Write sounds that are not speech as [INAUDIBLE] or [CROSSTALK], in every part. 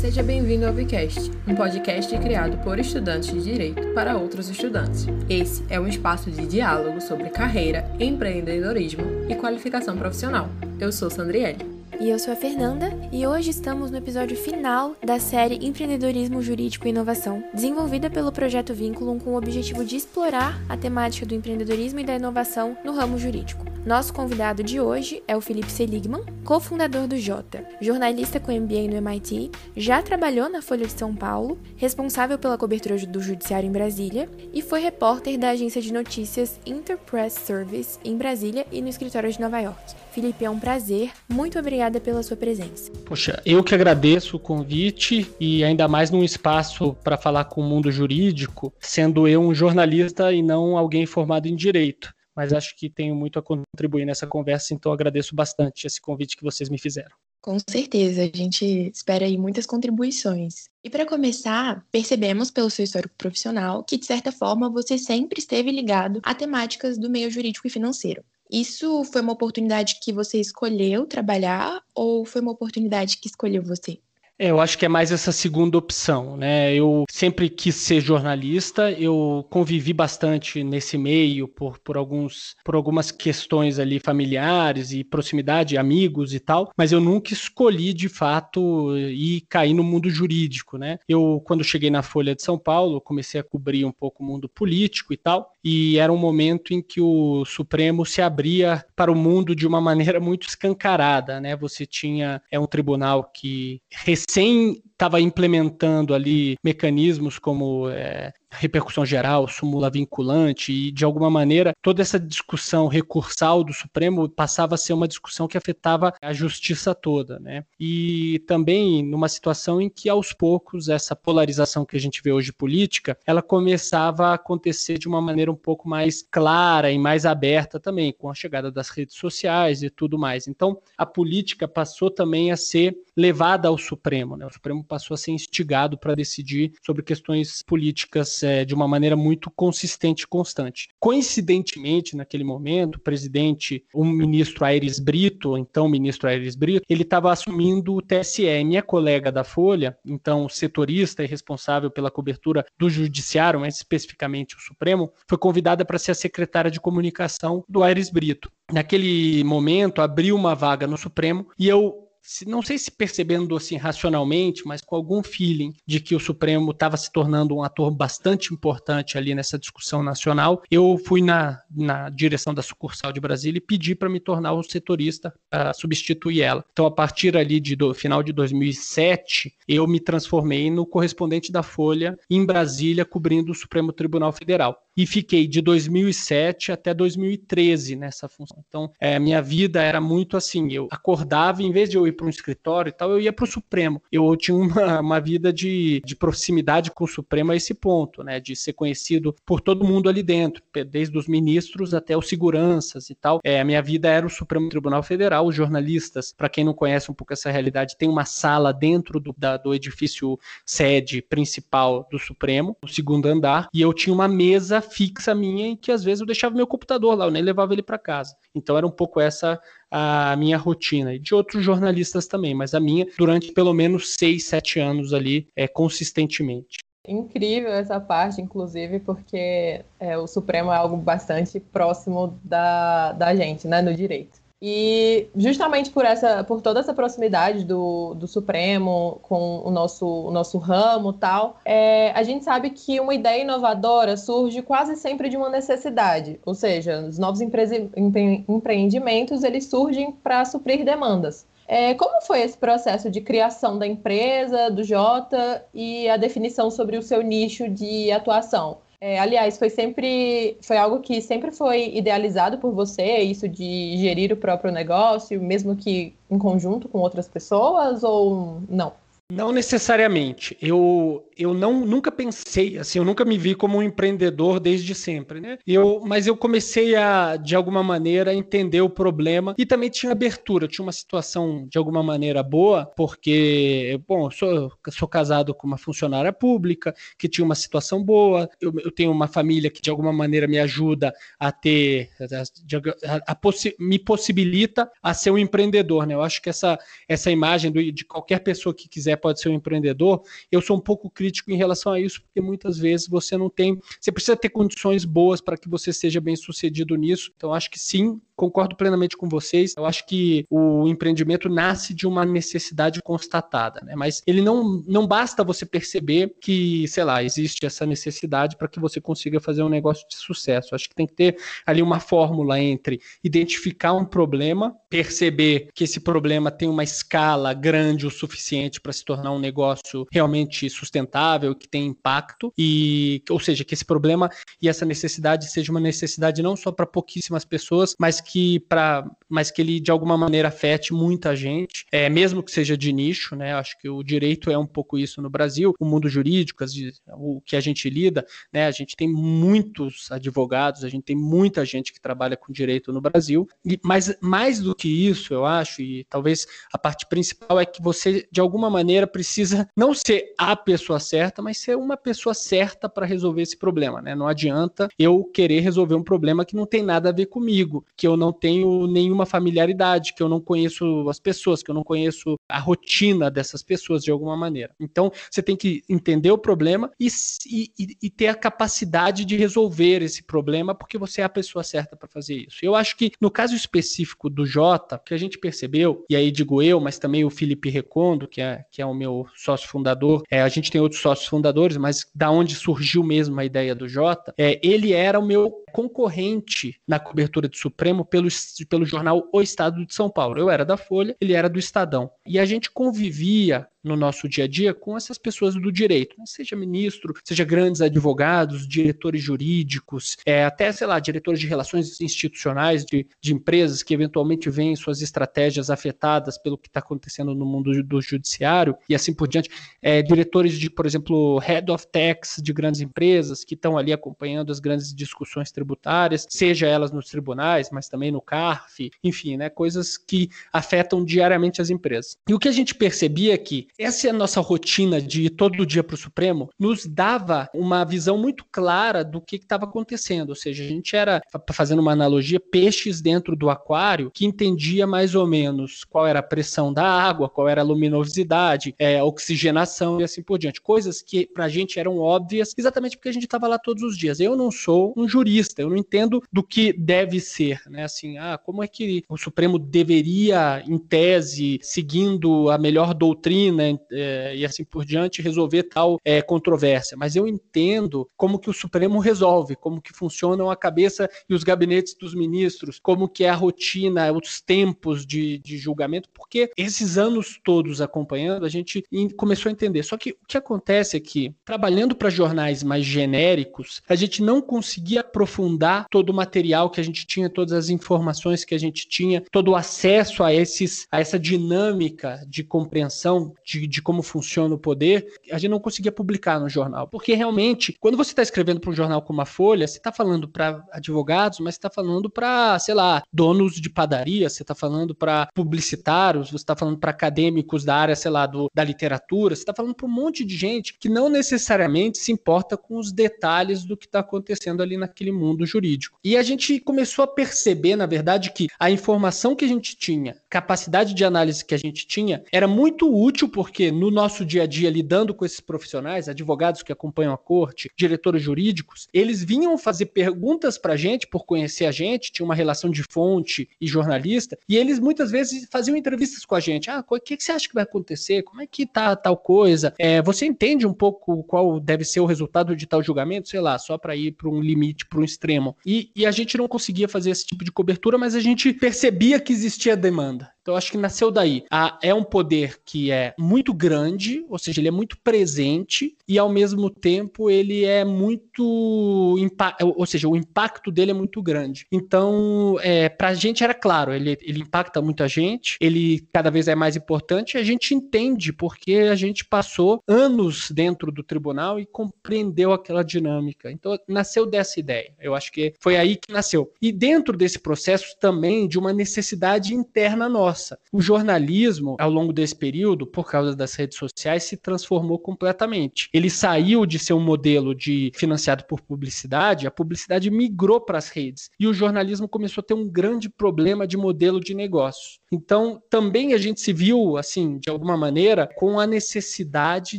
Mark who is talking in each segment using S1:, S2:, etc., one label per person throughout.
S1: Seja bem-vindo ao Vicast, um podcast criado por estudantes de direito para outros estudantes. Esse é um espaço de diálogo sobre carreira, empreendedorismo e qualificação profissional. Eu sou Sandriele.
S2: E eu sou a Fernanda e hoje estamos no episódio final da série Empreendedorismo Jurídico e Inovação, desenvolvida pelo projeto Vínculo com o objetivo de explorar a temática do empreendedorismo e da inovação no ramo jurídico. Nosso convidado de hoje é o Felipe Seligman, cofundador do Jota, jornalista com MBA no MIT, já trabalhou na Folha de São Paulo, responsável pela cobertura do judiciário em Brasília e foi repórter da agência de notícias Interpress Service em Brasília e no escritório de Nova York. Felipe, é um prazer. Muito obrigada pela sua presença.
S3: Poxa, eu que agradeço o convite e ainda mais num espaço para falar com o mundo jurídico, sendo eu um jornalista e não alguém formado em direito mas acho que tenho muito a contribuir nessa conversa, então agradeço bastante esse convite que vocês me fizeram.
S2: Com certeza, a gente espera aí muitas contribuições. E para começar, percebemos pelo seu histórico profissional que, de certa forma, você sempre esteve ligado a temáticas do meio jurídico e financeiro. Isso foi uma oportunidade que você escolheu trabalhar ou foi uma oportunidade que escolheu você?
S3: É, eu acho que é mais essa segunda opção, né? Eu sempre quis ser jornalista, eu convivi bastante nesse meio por, por, alguns, por algumas questões ali familiares e proximidade, amigos e tal, mas eu nunca escolhi de fato ir cair no mundo jurídico, né? Eu, quando cheguei na Folha de São Paulo, comecei a cobrir um pouco o mundo político e tal, e era um momento em que o Supremo se abria para o mundo de uma maneira muito escancarada, né? Você tinha é um tribunal que recém estava implementando ali mecanismos como é, repercussão geral, súmula vinculante e, de alguma maneira, toda essa discussão recursal do Supremo passava a ser uma discussão que afetava a justiça toda, né? E também numa situação em que, aos poucos, essa polarização que a gente vê hoje política, ela começava a acontecer de uma maneira um pouco mais clara e mais aberta também, com a chegada das redes sociais e tudo mais. Então, a política passou também a ser levada ao Supremo, né? O Supremo passou a ser instigado para decidir sobre questões políticas é, de uma maneira muito consistente e constante. Coincidentemente, naquele momento, o presidente, o ministro Aires Brito, então ministro Aires Brito, ele estava assumindo o TSE. Minha colega da Folha, então setorista e responsável pela cobertura do Judiciário, mais especificamente o Supremo, foi convidada para ser a secretária de comunicação do Aires Brito. Naquele momento, abriu uma vaga no Supremo e eu não sei se percebendo assim racionalmente, mas com algum feeling de que o Supremo estava se tornando um ator bastante importante ali nessa discussão nacional, eu fui na, na direção da sucursal de Brasília e pedi para me tornar o setorista para substituir ela. Então, a partir ali de do, final de 2007, eu me transformei no correspondente da Folha em Brasília, cobrindo o Supremo Tribunal Federal e fiquei de 2007 até 2013 nessa função. Então, é, minha vida era muito assim, eu acordava, em vez de eu ir para um escritório e tal, eu ia para o Supremo. Eu tinha uma, [LAUGHS] uma vida de, de proximidade com o Supremo a esse ponto, né, de ser conhecido por todo mundo ali dentro, desde os ministros até os seguranças e tal. É, a minha vida era o Supremo Tribunal Federal, os jornalistas, para quem não conhece um pouco essa realidade, tem uma sala dentro do, da, do edifício sede principal do Supremo, no segundo andar, e eu tinha uma mesa fixa minha em que às vezes eu deixava meu computador lá, eu nem levava ele para casa. Então era um pouco essa a minha rotina. E de outros jornalistas também, mas a minha durante pelo menos seis, sete anos ali, é, consistentemente.
S1: Incrível essa parte, inclusive, porque é, o Supremo é algo bastante próximo da, da gente, né, no direito. E justamente por essa, por toda essa proximidade do, do Supremo com o nosso, o nosso ramo tal, é, a gente sabe que uma ideia inovadora surge quase sempre de uma necessidade, ou seja, os novos empre, empre, empreendimentos eles surgem para suprir demandas. É, como foi esse processo de criação da empresa, do Jota, e a definição sobre o seu nicho de atuação? É, aliás, foi sempre foi algo que sempre foi idealizado por você, isso de gerir o próprio negócio, mesmo que em conjunto com outras pessoas, ou não?
S3: Não necessariamente. Eu, eu não nunca pensei assim, eu nunca me vi como um empreendedor desde sempre, né? Eu, mas eu comecei a de alguma maneira entender o problema e também tinha abertura, tinha uma situação de alguma maneira boa, porque bom, eu sou, sou casado com uma funcionária pública que tinha uma situação boa, eu, eu tenho uma família que de alguma maneira me ajuda a ter a, a, a possi me possibilita a ser um empreendedor, né? Eu acho que essa essa imagem do, de qualquer pessoa que quiser pode ser um empreendedor, eu sou um pouco crítico em relação a isso, porque muitas vezes você não tem, você precisa ter condições boas para que você seja bem sucedido nisso. Então, acho que sim, concordo plenamente com vocês. Eu acho que o empreendimento nasce de uma necessidade constatada, né? Mas ele não, não basta você perceber que, sei lá, existe essa necessidade para que você consiga fazer um negócio de sucesso. Acho que tem que ter ali uma fórmula entre identificar um problema, perceber que esse problema tem uma escala grande o suficiente para se tornar um negócio realmente sustentável, que tem impacto, e, ou seja, que esse problema e essa necessidade seja uma necessidade não só para pouquíssimas pessoas, mas que para mas que ele de alguma maneira afete muita gente, é, mesmo que seja de nicho, né? Acho que o direito é um pouco isso no Brasil, o mundo jurídico, o que a gente lida, né? A gente tem muitos advogados, a gente tem muita gente que trabalha com direito no Brasil, e, mas mais do que isso, eu acho, e talvez a parte principal é que você de alguma maneira precisa não ser a pessoa certa, mas ser uma pessoa certa para resolver esse problema, né? Não adianta eu querer resolver um problema que não tem nada a ver comigo, que eu não tenho nenhuma familiaridade, que eu não conheço as pessoas, que eu não conheço a rotina dessas pessoas de alguma maneira. Então, você tem que entender o problema e, e, e ter a capacidade de resolver esse problema, porque você é a pessoa certa para fazer isso. Eu acho que no caso específico do Jota, que a gente percebeu, e aí digo eu, mas também o Felipe Recondo, que é, que é o meu sócio fundador, é, a gente tem outros sócios fundadores, mas da onde surgiu mesmo a ideia do Jota, é, ele era o meu concorrente na cobertura do Supremo pelo, pelo jornal O Estado de São Paulo. Eu era da Folha, ele era do Estadão. E a gente convivia no nosso dia a dia com essas pessoas do direito, né? seja ministro, seja grandes advogados, diretores jurídicos, é, até, sei lá, diretores de relações institucionais de, de empresas que eventualmente veem suas estratégias afetadas pelo que está acontecendo no mundo do judiciário e assim por diante, é, diretores de, por exemplo, head of tax de grandes empresas que estão ali acompanhando as grandes discussões tributárias, seja elas nos tribunais, mas também no CARF, enfim, né, coisas que afetam diariamente as empresas. E o que a gente percebia é que essa é a nossa rotina de ir todo dia para o Supremo, nos dava uma visão muito clara do que estava acontecendo. Ou seja, a gente era, fazendo uma analogia, peixes dentro do aquário que entendia mais ou menos qual era a pressão da água, qual era a luminosidade, é, oxigenação e assim por diante. Coisas que para a gente eram óbvias, exatamente porque a gente estava lá todos os dias. Eu não sou um jurista, eu não entendo do que deve ser, né? Assim, ah, como é que o Supremo deveria, em tese, seguindo a melhor doutrina, é, e assim por diante resolver tal é, controvérsia. Mas eu entendo como que o Supremo resolve, como que funcionam a cabeça e os gabinetes dos ministros, como que é a rotina, os tempos de, de julgamento, porque esses anos todos acompanhando, a gente começou a entender. Só que o que acontece é que, trabalhando para jornais mais genéricos, a gente não conseguia aprofundar todo o material que a gente tinha, todas as informações que a gente tinha, todo o acesso a, esses, a essa dinâmica de compreensão de, de como funciona o poder, a gente não conseguia publicar no jornal. Porque realmente, quando você está escrevendo para um jornal como a Folha, você está falando para advogados, mas está falando para, sei lá, donos de padaria, você está falando para publicitários, você está falando para acadêmicos da área, sei lá, do, da literatura, você está falando para um monte de gente que não necessariamente se importa com os detalhes do que está acontecendo ali naquele mundo jurídico. E a gente começou a perceber, na verdade, que a informação que a gente tinha, capacidade de análise que a gente tinha, era muito útil porque no nosso dia a dia, lidando com esses profissionais, advogados que acompanham a corte, diretores jurídicos, eles vinham fazer perguntas para a gente, por conhecer a gente, tinha uma relação de fonte e jornalista, e eles muitas vezes faziam entrevistas com a gente. Ah, o que, que você acha que vai acontecer? Como é que tá tal coisa? É, você entende um pouco qual deve ser o resultado de tal julgamento? Sei lá, só para ir para um limite, para um extremo. E, e a gente não conseguia fazer esse tipo de cobertura, mas a gente percebia que existia demanda. Então, acho que nasceu daí. Ah, é um poder que é muito grande, ou seja, ele é muito presente e, ao mesmo tempo, ele é muito. Ou seja, o impacto dele é muito grande. Então, é, para a gente era claro, ele, ele impacta muita gente, ele cada vez é mais importante e a gente entende porque a gente passou anos dentro do tribunal e compreendeu aquela dinâmica. Então, nasceu dessa ideia. Eu acho que foi aí que nasceu. E dentro desse processo também de uma necessidade interna nossa força. O jornalismo, ao longo desse período, por causa das redes sociais, se transformou completamente. Ele saiu de ser um modelo de financiado por publicidade, a publicidade migrou para as redes e o jornalismo começou a ter um grande problema de modelo de negócio. Então, também a gente se viu, assim, de alguma maneira, com a necessidade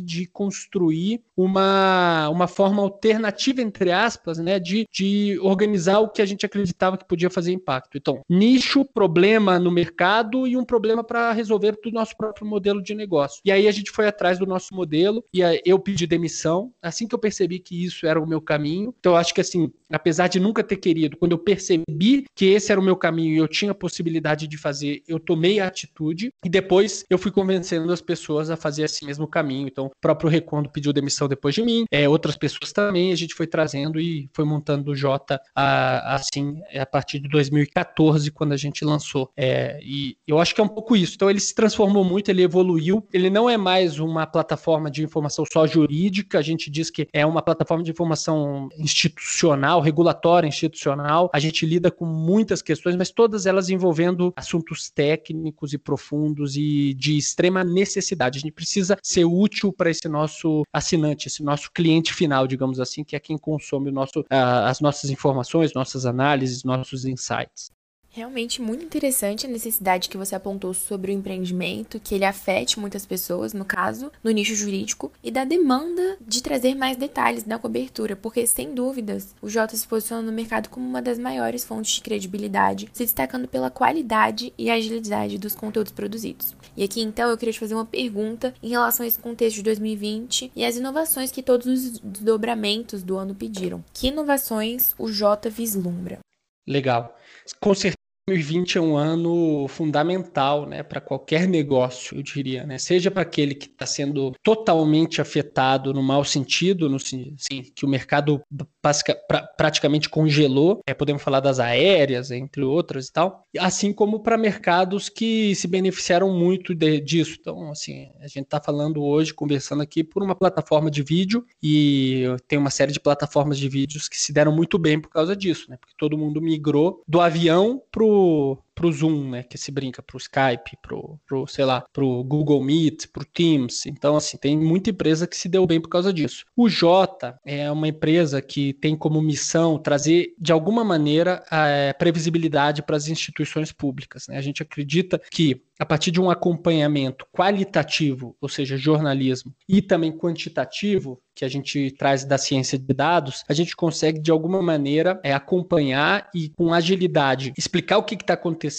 S3: de construir uma, uma forma alternativa, entre aspas, né, de, de organizar o que a gente acreditava que podia fazer impacto. Então, nicho, problema no mercado e um problema para resolver do nosso próprio modelo de negócio. E aí a gente foi atrás do nosso modelo e eu pedi demissão assim que eu percebi que isso era o meu caminho. Então, eu acho que, assim, apesar de nunca ter querido, quando eu percebi que esse era o meu caminho e eu tinha a possibilidade de fazer, eu tomei a atitude e depois eu fui convencendo as pessoas a fazer esse mesmo caminho. Então, o próprio Recondo pediu demissão depois de mim, é, outras pessoas também, a gente foi trazendo e foi montando o Jota assim a partir de 2014, quando a gente lançou. É, e eu acho que é um pouco isso. Então, ele se transformou muito, ele evoluiu, ele não é mais uma plataforma de informação só jurídica, a gente diz que é uma plataforma de informação institucional, regulatória institucional, a gente lida com muitas questões, mas todas elas envolvendo assuntos técnicos e profundos e de extrema necessidade. A gente precisa ser útil para esse nosso assinante, esse nosso cliente final, digamos assim, que é quem consome nosso, uh, as nossas informações, nossas análises, nossos insights.
S2: Realmente muito interessante a necessidade que você apontou sobre o empreendimento, que ele afete muitas pessoas, no caso, no nicho jurídico, e da demanda de trazer mais detalhes na cobertura, porque sem dúvidas o Jota se posiciona no mercado como uma das maiores fontes de credibilidade, se destacando pela qualidade e agilidade dos conteúdos produzidos. E aqui então eu queria te fazer uma pergunta em relação a esse contexto de 2020 e as inovações que todos os desdobramentos do ano pediram. Que inovações o Jota vislumbra?
S3: Legal. Com certeza 2020 é um ano fundamental né, para qualquer negócio, eu diria, né? Seja para aquele que está sendo totalmente afetado no mau sentido, no sim, que o mercado pra, praticamente congelou, é, podemos falar das aéreas, entre outras e tal, assim como para mercados que se beneficiaram muito de, disso. Então, assim, a gente está falando hoje, conversando aqui por uma plataforma de vídeo e tem uma série de plataformas de vídeos que se deram muito bem por causa disso, né? Porque todo mundo migrou do avião pro pro Zoom, né, que se brinca, pro Skype, pro, pro, sei lá, pro Google Meet, pro Teams. Então, assim, tem muita empresa que se deu bem por causa disso. O Jota é uma empresa que tem como missão trazer, de alguma maneira, a é, previsibilidade para as instituições públicas. Né? A gente acredita que a partir de um acompanhamento qualitativo, ou seja, jornalismo, e também quantitativo, que a gente traz da ciência de dados, a gente consegue de alguma maneira é, acompanhar e com agilidade explicar o que está acontecendo,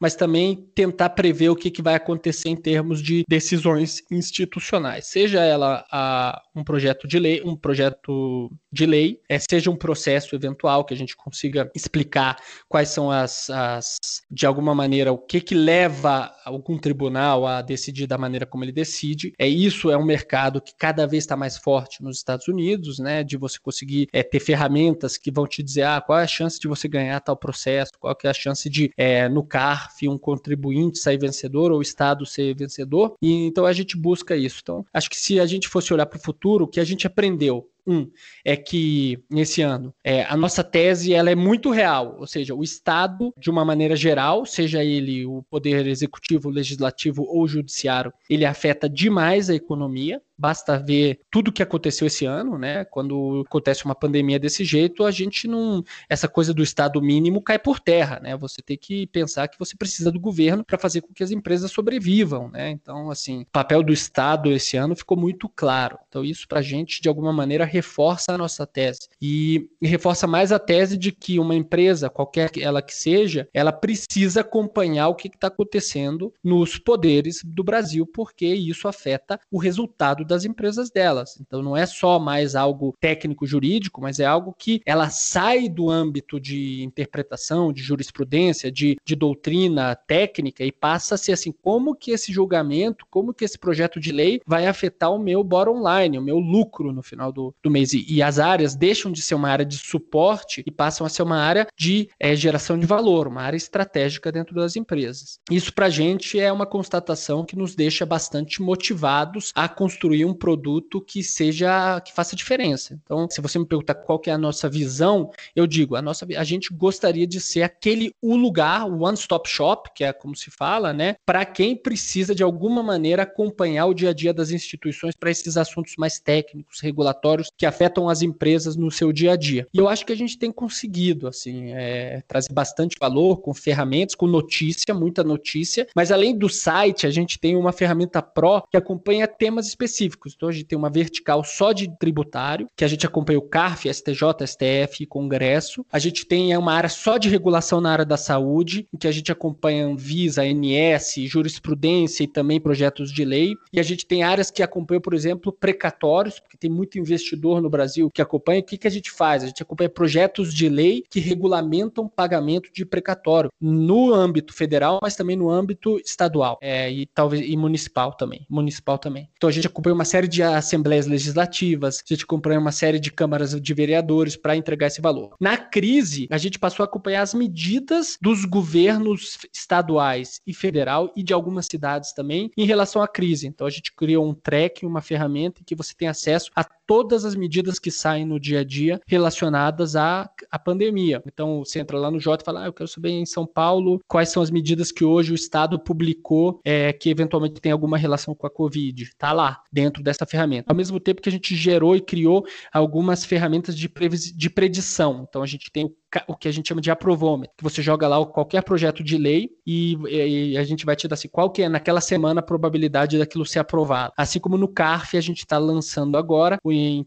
S3: mas também tentar prever o que, que vai acontecer em termos de decisões institucionais, seja ela a, um projeto de lei, um projeto de lei, é, seja um processo eventual que a gente consiga explicar quais são as, as de alguma maneira o que que leva algum tribunal a decidir da maneira como ele decide. É isso é um mercado que cada vez está mais forte nos Estados Unidos, né? De você conseguir é, ter ferramentas que vão te dizer ah, qual é a chance de você ganhar tal processo, qual é a chance de é, no CARF um contribuinte sair vencedor ou o Estado ser vencedor. E então a gente busca isso. Então acho que se a gente fosse olhar para o futuro, o que a gente aprendeu um é que nesse ano é, a nossa tese ela é muito real, ou seja, o Estado de uma maneira geral, seja ele o poder executivo, legislativo ou judiciário, ele afeta demais a economia. Basta ver tudo o que aconteceu esse ano, né? Quando acontece uma pandemia desse jeito, a gente não. Essa coisa do Estado mínimo cai por terra, né? Você tem que pensar que você precisa do governo para fazer com que as empresas sobrevivam, né? Então, assim, o papel do Estado esse ano ficou muito claro. Então, isso para a gente, de alguma maneira, reforça a nossa tese. E, e reforça mais a tese de que uma empresa, qualquer ela que seja, ela precisa acompanhar o que está acontecendo nos poderes do Brasil, porque isso afeta o resultado das empresas delas. Então não é só mais algo técnico jurídico, mas é algo que ela sai do âmbito de interpretação, de jurisprudência, de, de doutrina técnica e passa a ser assim, como que esse julgamento, como que esse projeto de lei vai afetar o meu bottom line, o meu lucro no final do, do mês. E, as áreas deixam de ser uma área de suporte e passam a ser uma área de é, geração de valor, uma área estratégica dentro das empresas. Isso para a gente é uma constatação que nos deixa bastante motivados a construir um produto que seja que faça diferença. Então, se você me perguntar qual é a nossa visão, eu digo, a nossa a gente gostaria de ser aquele o lugar, o one stop shop, que é como se fala, né, para quem precisa de alguma maneira acompanhar o dia a dia das instituições para esses assuntos mais técnicos, regulatórios que afetam as empresas no seu dia a dia. E eu acho que a gente tem conseguido assim, é, trazer bastante valor com ferramentas, com notícia, muita notícia, mas além do site, a gente tem uma ferramenta Pro que acompanha temas específicos. Então a gente tem uma vertical só de tributário, que a gente acompanha o CARF, STJ, STF, Congresso. A gente tem uma área só de regulação na área da saúde, em que a gente acompanha Anvisa, ANS, jurisprudência e também projetos de lei. E a gente tem áreas que acompanham, por exemplo, precatórios, porque tem muito investidor no Brasil que acompanha. O que, que a gente faz? A gente acompanha projetos de lei que regulamentam pagamento de precatório no âmbito federal, mas também no âmbito estadual é, e talvez e municipal também. Municipal também. Então a gente acompanha uma série de assembleias legislativas, a gente acompanha uma série de câmaras de vereadores para entregar esse valor. Na crise, a gente passou a acompanhar as medidas dos governos estaduais e federal e de algumas cidades também em relação à crise. Então a gente criou um track, uma ferramenta em que você tem acesso a todas as medidas que saem no dia a dia relacionadas à, à pandemia. Então você entra lá no J e fala: ah, eu quero saber em São Paulo quais são as medidas que hoje o Estado publicou é, que eventualmente tem alguma relação com a Covid. Está lá, dentro dessa ferramenta. Ao mesmo tempo que a gente gerou e criou algumas ferramentas de, de predição. Então a gente tem o o que a gente chama de aprovômetro, que você joga lá qualquer projeto de lei e, e, a gente vai te dar assim, qual que é naquela semana a probabilidade daquilo ser aprovado. Assim como no CARF a gente está lançando agora,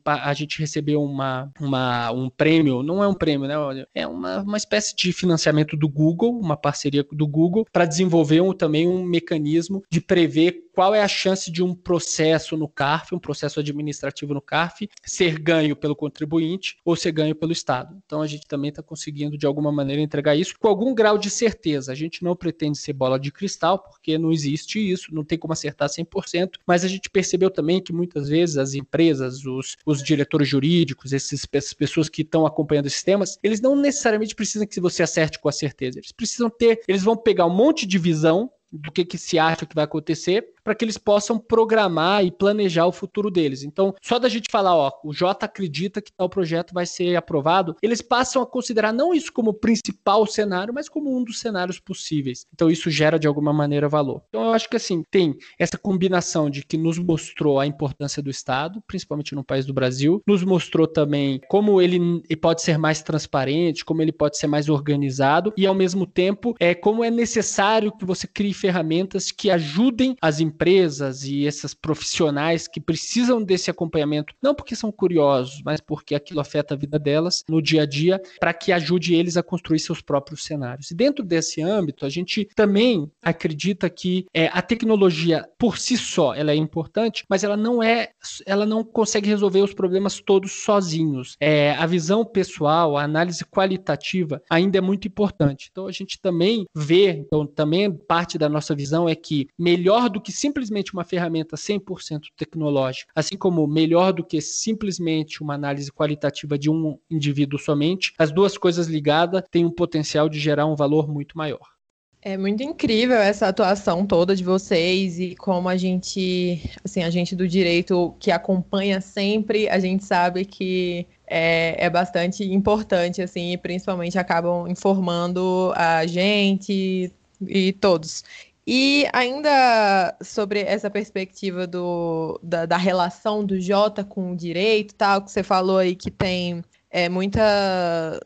S3: a gente recebeu uma, uma, um prêmio, não é um prêmio, né? É uma, uma espécie de financiamento do Google, uma parceria do Google, para desenvolver um, também um mecanismo de prever qual é a chance de um processo no CARF, um processo administrativo no CARF, ser ganho pelo contribuinte ou ser ganho pelo Estado. Então a gente também está conseguindo de alguma maneira entregar isso com algum grau de certeza. A gente não pretende ser bola de cristal, porque não existe isso, não tem como acertar 100%, mas a gente percebeu também que muitas vezes as empresas, os, os diretores jurídicos, essas pessoas que estão acompanhando esses temas, eles não necessariamente precisam que você acerte com a certeza. Eles precisam ter, eles vão pegar um monte de visão do que, que se acha que vai acontecer para que eles possam programar e planejar o futuro deles. Então, só da gente falar, ó, o Jota acredita que tal projeto vai ser aprovado, eles passam a considerar não isso como principal cenário, mas como um dos cenários possíveis. Então, isso gera de alguma maneira valor. Então, eu acho que assim, tem essa combinação de que nos mostrou a importância do Estado, principalmente no país do Brasil, nos mostrou também como ele pode ser mais transparente, como ele pode ser mais organizado e ao mesmo tempo é como é necessário que você crie ferramentas que ajudem as empresas empresas e esses profissionais que precisam desse acompanhamento, não porque são curiosos, mas porque aquilo afeta a vida delas no dia a dia, para que ajude eles a construir seus próprios cenários. E dentro desse âmbito, a gente também acredita que é, a tecnologia por si só ela é importante, mas ela não é, ela não consegue resolver os problemas todos sozinhos. É, a visão pessoal, a análise qualitativa ainda é muito importante. Então a gente também vê, então também parte da nossa visão é que melhor do que simplesmente uma ferramenta 100% tecnológica, assim como melhor do que simplesmente uma análise qualitativa de um indivíduo somente, as duas coisas ligadas têm um potencial de gerar um valor muito maior.
S1: É muito incrível essa atuação toda de vocês e como a gente, assim, a gente do direito que acompanha sempre, a gente sabe que é, é bastante importante, assim, e principalmente acabam informando a gente e todos. E ainda sobre essa perspectiva do, da, da, relação do Jota com o direito, tal, que você falou aí que tem é, muita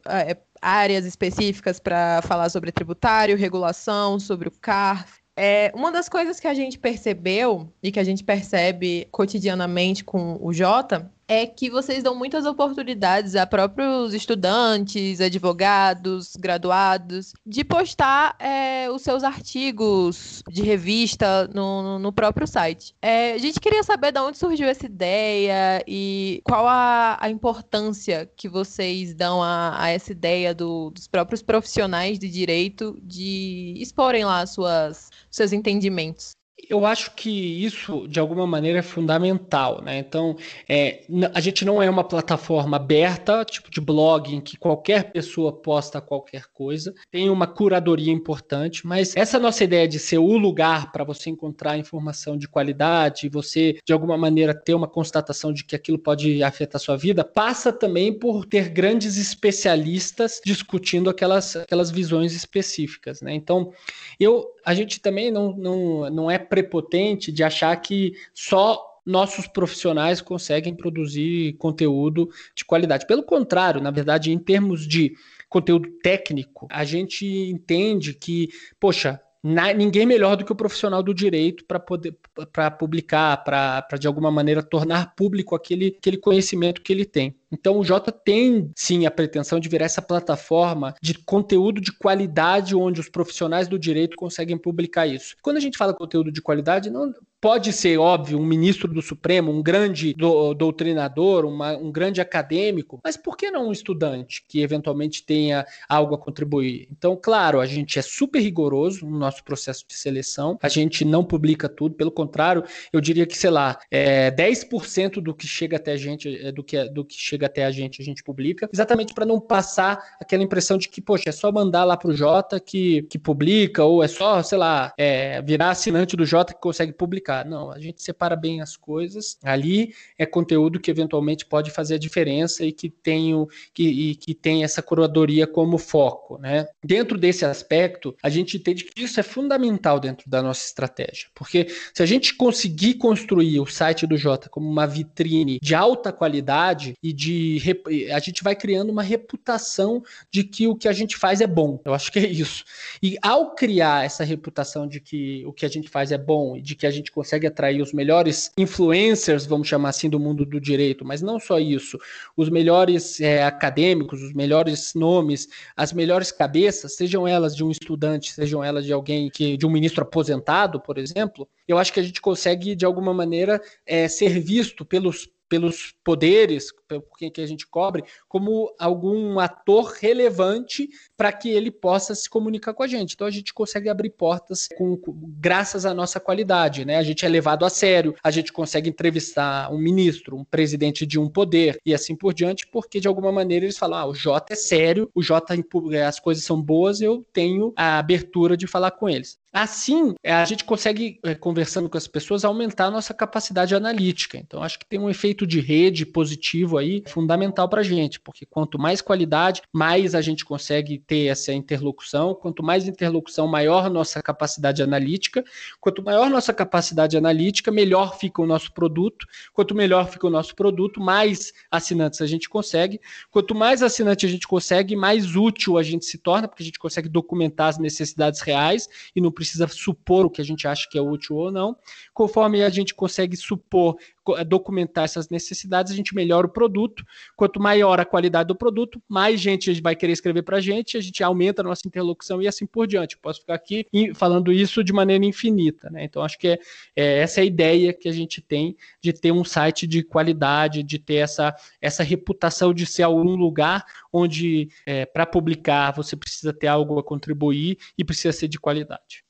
S1: é, áreas específicas para falar sobre tributário, regulação, sobre o CARF. É, uma das coisas que a gente percebeu e que a gente percebe cotidianamente com o Jota é que vocês dão muitas oportunidades a próprios estudantes, advogados, graduados, de postar é, os seus artigos de revista no, no próprio site. É, a gente queria saber de onde surgiu essa ideia e qual a, a importância que vocês dão a, a essa ideia do, dos próprios profissionais de direito de exporem lá suas, seus entendimentos.
S3: Eu acho que isso, de alguma maneira, é fundamental, né? Então, é, a gente não é uma plataforma aberta, tipo de blog, em que qualquer pessoa posta qualquer coisa. Tem uma curadoria importante, mas essa nossa ideia de ser o lugar para você encontrar informação de qualidade, você, de alguma maneira, ter uma constatação de que aquilo pode afetar a sua vida, passa também por ter grandes especialistas discutindo aquelas, aquelas visões específicas, né? Então, eu, a gente também não, não, não é prepotente de achar que só nossos profissionais conseguem produzir conteúdo de qualidade. Pelo contrário, na verdade, em termos de conteúdo técnico, a gente entende que, poxa, na, ninguém melhor do que o profissional do direito para poder para publicar, para de alguma maneira tornar público aquele, aquele conhecimento que ele tem. Então o Jota tem sim a pretensão de virar essa plataforma de conteúdo de qualidade onde os profissionais do direito conseguem publicar isso. Quando a gente fala conteúdo de qualidade, não pode ser óbvio um ministro do Supremo, um grande do, doutrinador, uma, um grande acadêmico, mas por que não um estudante que eventualmente tenha algo a contribuir? Então, claro, a gente é super rigoroso no nosso processo de seleção, a gente não publica tudo, pelo contrário, eu diria que, sei lá, é, 10% do que chega até a gente, é, do que, do que chega até a gente, a gente publica, exatamente para não passar aquela impressão de que, poxa, é só mandar lá para o Jota que, que publica, ou é só, sei lá, é, virar assinante do Jota que consegue publicar. Não, a gente separa bem as coisas. Ali é conteúdo que eventualmente pode fazer a diferença e que tem, o, que, e, que tem essa curadoria como foco. Né? Dentro desse aspecto, a gente entende que isso é fundamental dentro da nossa estratégia, porque se a gente conseguir construir o site do Jota como uma vitrine de alta qualidade e de a gente vai criando uma reputação de que o que a gente faz é bom. Eu acho que é isso. E ao criar essa reputação de que o que a gente faz é bom e de que a gente consegue atrair os melhores influencers, vamos chamar assim, do mundo do direito, mas não só isso, os melhores é, acadêmicos, os melhores nomes, as melhores cabeças, sejam elas de um estudante, sejam elas de alguém que de um ministro aposentado, por exemplo, eu acho que a gente consegue de alguma maneira é, ser visto pelos pelos poderes, por quem que a gente cobre, como algum ator relevante para que ele possa se comunicar com a gente. Então a gente consegue abrir portas com, com, graças à nossa qualidade, né? A gente é levado a sério, a gente consegue entrevistar um ministro, um presidente de um poder e assim por diante, porque de alguma maneira eles falam: ah, o Jota é sério, o Jota as coisas são boas, eu tenho a abertura de falar com eles. Assim, é, a gente consegue, é, conversando com as pessoas, aumentar a nossa capacidade analítica. Então, acho que tem um efeito de rede positivo aí, fundamental para a gente, porque quanto mais qualidade, mais a gente consegue ter essa interlocução. Quanto mais interlocução, maior nossa capacidade analítica. Quanto maior nossa capacidade analítica, melhor fica o nosso produto. Quanto melhor fica o nosso produto, mais assinantes a gente consegue. Quanto mais assinantes a gente consegue, mais útil a gente se torna, porque a gente consegue documentar as necessidades reais e não precisa precisa supor o que a gente acha que é útil ou não. Conforme a gente consegue supor, eh, documentar essas necessidades, a gente melhora o produto. Quanto maior a qualidade do produto, mais gente vai querer escrever para a gente, a gente aumenta a nossa interlocução e assim por diante. Eu posso ficar aqui falando isso de maneira infinita. Né? Então, acho que é, é, essa é a ideia que a gente tem de ter um site de qualidade, de ter essa, essa reputação de ser algum lugar onde, é, para publicar, você precisa ter algo a contribuir e precisa ser de qualidade.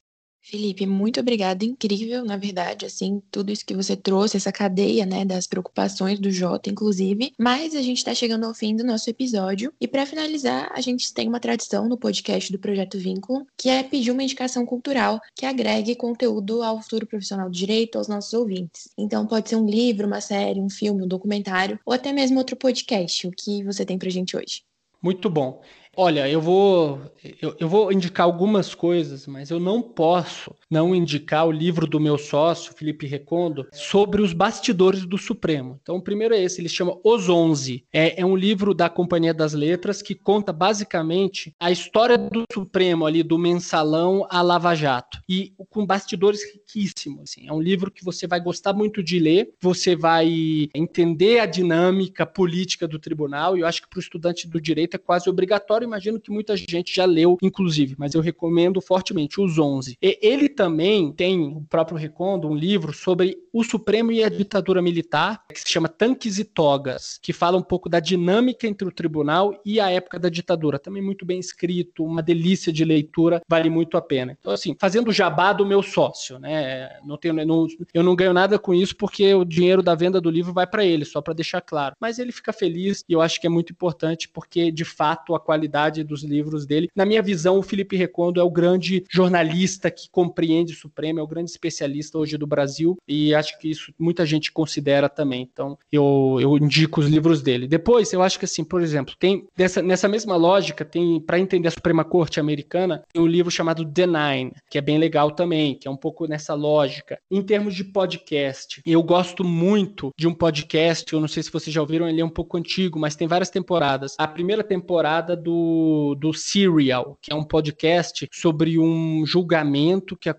S2: Felipe, muito obrigado, incrível, na verdade, assim, tudo isso que você trouxe, essa cadeia, né, das preocupações do Jota, inclusive. Mas a gente está chegando ao fim do nosso episódio e para finalizar, a gente tem uma tradição no podcast do Projeto Vínculo, que é pedir uma indicação cultural que agregue conteúdo ao futuro profissional do direito aos nossos ouvintes. Então, pode ser um livro, uma série, um filme, um documentário ou até mesmo outro podcast. O que você tem pra gente hoje?
S3: Muito bom. Olha, eu vou, eu, eu, vou indicar algumas coisas, mas eu não posso não indicar o livro do meu sócio, Felipe Recondo, sobre os bastidores do Supremo. Então, o primeiro é esse, ele chama Os Onze. É, é um livro da Companhia das Letras que conta basicamente a história do Supremo ali, do mensalão à Lava Jato. E com bastidores riquíssimos. Assim. É um livro que você vai gostar muito de ler, você vai entender a dinâmica política do tribunal, e eu acho que para o estudante do direito é quase obrigatório imagino que muita gente já leu, inclusive, mas eu recomendo fortemente os 11. E ele também tem, o próprio Recondo, um livro sobre o Supremo e a ditadura militar, que se chama Tanques e Togas, que fala um pouco da dinâmica entre o tribunal e a época da ditadura. Também muito bem escrito, uma delícia de leitura, vale muito a pena. Então, assim, fazendo jabá do meu sócio, né? Não tenho, não, eu não ganho nada com isso porque o dinheiro da venda do livro vai para ele, só para deixar claro. Mas ele fica feliz e eu acho que é muito importante porque, de fato, a qualidade dos livros dele, na minha visão, o Felipe Recondo é o grande jornalista que compreende o Supremo, é o grande especialista hoje do Brasil e acho que isso muita gente considera também. Então, eu, eu indico os livros dele. Depois, eu acho que assim, por exemplo, tem dessa, nessa mesma lógica, tem para entender a Suprema Corte americana, tem um livro chamado The Nine, que é bem legal também, que é um pouco nessa lógica. Em termos de podcast, eu gosto muito de um podcast, eu não sei se vocês já ouviram, ele é um pouco antigo, mas tem várias temporadas. A primeira temporada do, do Serial, que é um podcast sobre um julgamento que aconteceu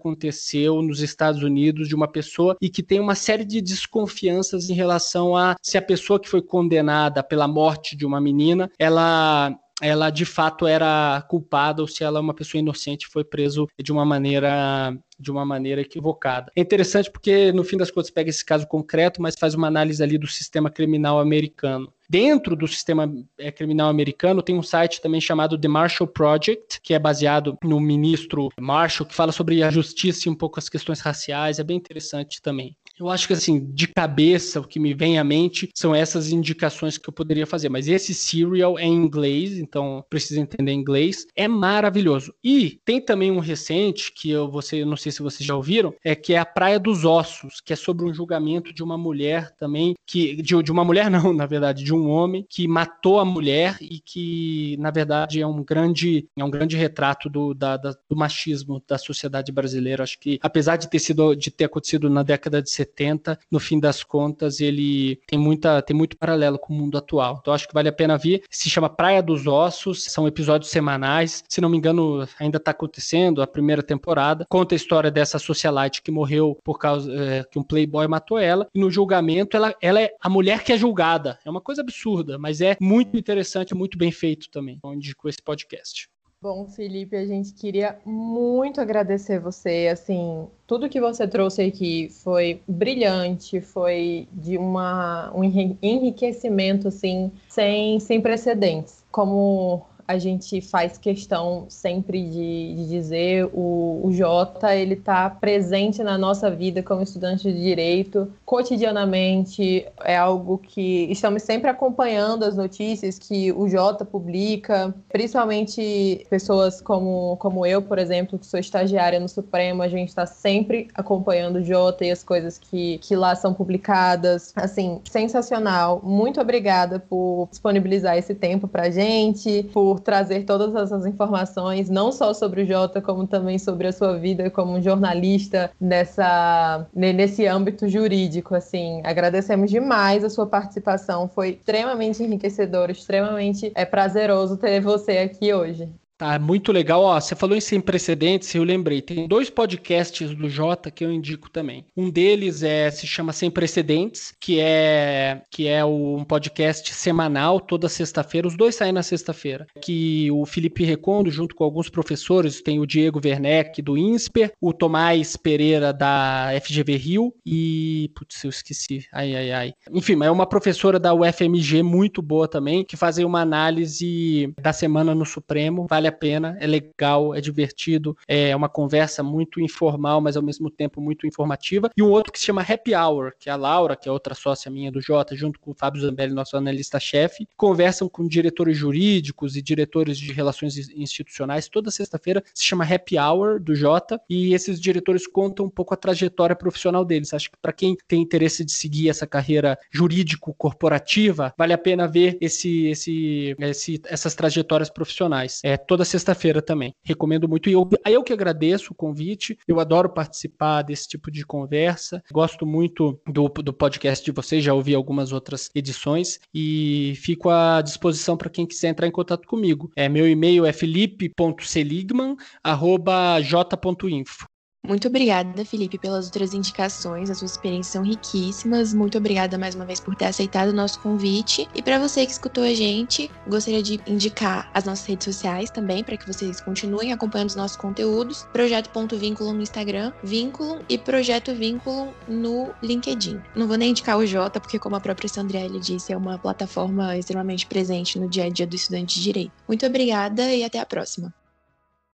S3: nos Estados Unidos de uma pessoa e que tem uma série de desconfianças em relação a se a pessoa que foi condenada pela morte de uma menina, ela ela de fato era culpada ou se ela é uma pessoa inocente foi preso de uma maneira de uma maneira equivocada. É interessante porque no fim das contas pega esse caso concreto, mas faz uma análise ali do sistema criminal americano. Dentro do sistema é, criminal americano, tem um site também chamado The Marshall Project, que é baseado no ministro Marshall, que fala sobre a justiça e um pouco as questões raciais. É bem interessante também. Eu acho que, assim, de cabeça, o que me vem à mente são essas indicações que eu poderia fazer. Mas esse serial é em inglês, então precisa entender inglês. É maravilhoso. E tem também um recente, que eu você, não sei se vocês já ouviram, é que é a Praia dos Ossos, que é sobre um julgamento de uma mulher também, que de, de uma mulher [LAUGHS] não, na verdade, de um homem que matou a mulher e que, na verdade, é um grande, é um grande retrato do, da, da, do machismo da sociedade brasileira. Acho que, apesar de ter sido de ter acontecido na década de 70, 70, no fim das contas, ele tem, muita, tem muito paralelo com o mundo atual. Então, acho que vale a pena ver. Se chama Praia dos Ossos, são episódios semanais. Se não me engano, ainda está acontecendo a primeira temporada. Conta a história dessa socialite que morreu por causa é, que um playboy matou ela. E no julgamento, ela, ela é a mulher que é julgada. É uma coisa absurda, mas é muito interessante, muito bem feito também. Então, indico esse podcast.
S1: Bom, Felipe, a gente queria muito agradecer você. Assim, tudo que você trouxe aqui foi brilhante, foi de uma, um enriquecimento assim sem, sem precedentes. Como a gente faz questão sempre de, de dizer, o, o Jota, ele está presente na nossa vida como estudante de Direito, cotidianamente, é algo que estamos sempre acompanhando as notícias que o Jota publica, principalmente pessoas como, como eu, por exemplo, que sou estagiária no Supremo, a gente está sempre acompanhando o Jota e as coisas que, que lá são publicadas. Assim, sensacional. Muito obrigada por disponibilizar esse tempo para gente, por por trazer todas essas informações, não só sobre o Jota, como também sobre a sua vida como jornalista nessa, nesse âmbito jurídico. Assim, agradecemos demais a sua participação, foi extremamente enriquecedor, extremamente é prazeroso ter você aqui hoje.
S3: Tá, muito legal. Ó, você falou em sem precedentes, eu lembrei. Tem dois podcasts do Jota que eu indico também. Um deles é se chama Sem Precedentes, que é que é um podcast semanal toda sexta-feira. Os dois saem na sexta-feira. Que o Felipe Recondo, junto com alguns professores, tem o Diego Werneck do INSPER, o Tomás Pereira da FGV Rio e putz, eu esqueci. Ai ai ai. Enfim, é uma professora da UFMG muito boa também, que fazem uma análise da semana no Supremo. Vale vale a pena, é legal, é divertido, é uma conversa muito informal, mas ao mesmo tempo muito informativa. E um outro que se chama Happy Hour, que é a Laura, que é outra sócia minha do Jota, junto com o Fábio Zambelli, nosso analista-chefe, conversam com diretores jurídicos e diretores de relações institucionais toda sexta-feira. Se chama Happy Hour do Jota, e esses diretores contam um pouco a trajetória profissional deles. Acho que para quem tem interesse de seguir essa carreira jurídico-corporativa, vale a pena ver esse, esse, esse, essas trajetórias profissionais. É, toda toda sexta-feira também. Recomendo muito. E eu, eu que agradeço o convite. Eu adoro participar desse tipo de conversa. Gosto muito do, do podcast de vocês, já ouvi algumas outras edições e fico à disposição para quem quiser entrar em contato comigo. É, meu e-mail é felipe.seligman.j.info.
S2: Muito obrigada, Felipe, pelas outras indicações. As suas experiências são riquíssimas. Muito obrigada mais uma vez por ter aceitado o nosso convite. E para você que escutou a gente, gostaria de indicar as nossas redes sociais também, para que vocês continuem acompanhando os nossos conteúdos. Projeto.vínculo no Instagram, Vínculo e Projeto Vínculo no LinkedIn. Não vou nem indicar o Jota, porque, como a própria Sandriele disse, é uma plataforma extremamente presente no dia a dia do estudante de direito. Muito obrigada e até a próxima.